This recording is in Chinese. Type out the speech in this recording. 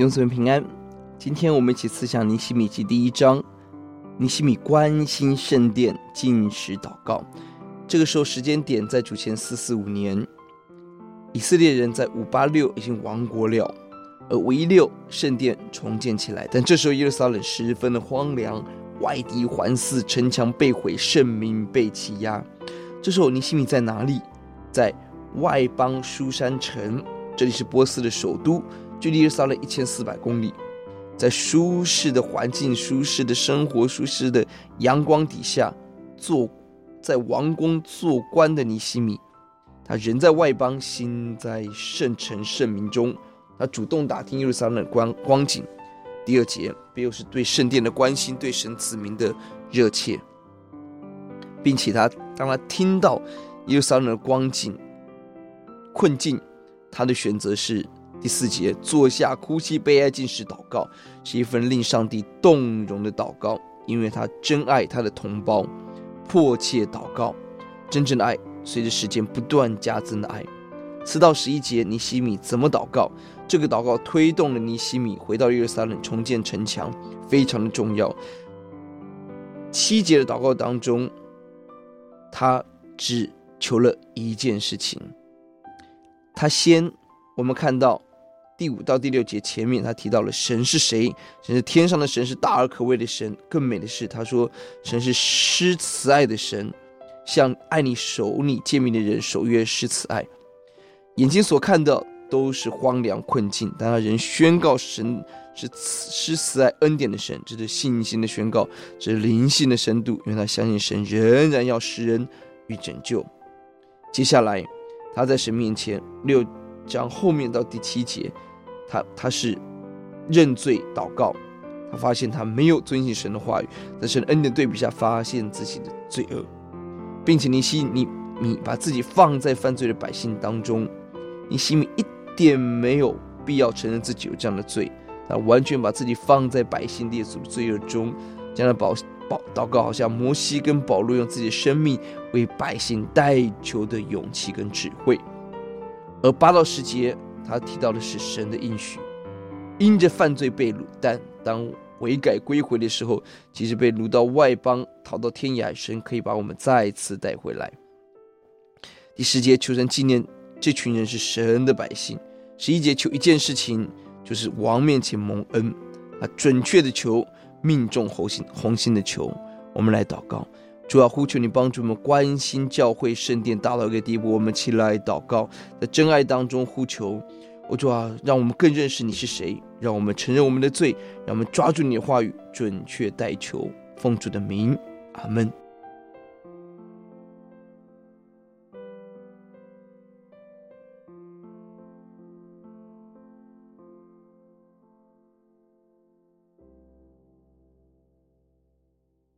弟兄姊妹平安，今天我们一起思想尼希米记第一章。尼希米关心圣殿，进食祷告。这个时候时间点在主前四四五年，以色列人在五八六已经亡国了，而五一六圣殿重建起来。但这时候耶路撒冷十分的荒凉，外敌环伺，城墙被毁，圣民被欺压。这时候尼希米在哪里？在外邦书珊城，这里是波斯的首都。距离耶路撒冷一千四百公里，在舒适的环境、舒适的生活、舒适的阳光底下，做在王宫做官的尼西米，他人在外邦，心在圣城圣民中。他主动打听耶路撒冷的光光景。第二节，便又是对圣殿的关心，对神子民的热切，并且他当他听到耶路撒冷的光景困境，他的选择是。第四节，坐下哭泣悲哀，进食祷告，是一份令上帝动容的祷告，因为他真爱他的同胞，迫切祷告，真正的爱随着时间不断加增的爱。四到十一节，尼希米怎么祷告？这个祷告推动了尼希米回到耶路撒冷重建城墙，非常的重要。七节的祷告当中，他只求了一件事情，他先我们看到。第五到第六节前面，他提到了神是谁？神是天上的神，是大而可畏的神。更美的是，他说神是施慈爱的神，向爱你、守你诫命的人守约施慈爱。眼睛所看的都是荒凉困境，但他仍宣告神是施慈爱恩典的神，这是信心的宣告，这是灵性的深度，因为他相信神仍然要施恩与拯救。接下来，他在神面前六章后面到第七节。他他是认罪祷告，他发现他没有遵行神的话语，在神恩典对比下发现自己的罪恶，并且你希你你把自己放在犯罪的百姓当中，你心里一点没有必要承认自己有这样的罪，他完全把自己放在百姓列祖的罪恶中，这样的保保祷告，好像摩西跟保罗用自己的生命为百姓代求的勇气跟智慧，而八到十节。他提到的是神的应许，因着犯罪被掳，但当悔改归回的时候，即使被掳到外邦，逃到天涯，神可以把我们再次带回来。第十节求神纪念这群人是神的百姓。十一节求一件事情，就是王面前蒙恩啊，准确的求，命中红心红心的求。我们来祷告。主要呼求你帮助我们关心教会圣殿达到一个地步，我们起来祷告，在真爱当中呼求。我主啊，让我们更认识你是谁，让我们承认我们的罪，让我们抓住你的话语，准确代求，奉主的名，阿门。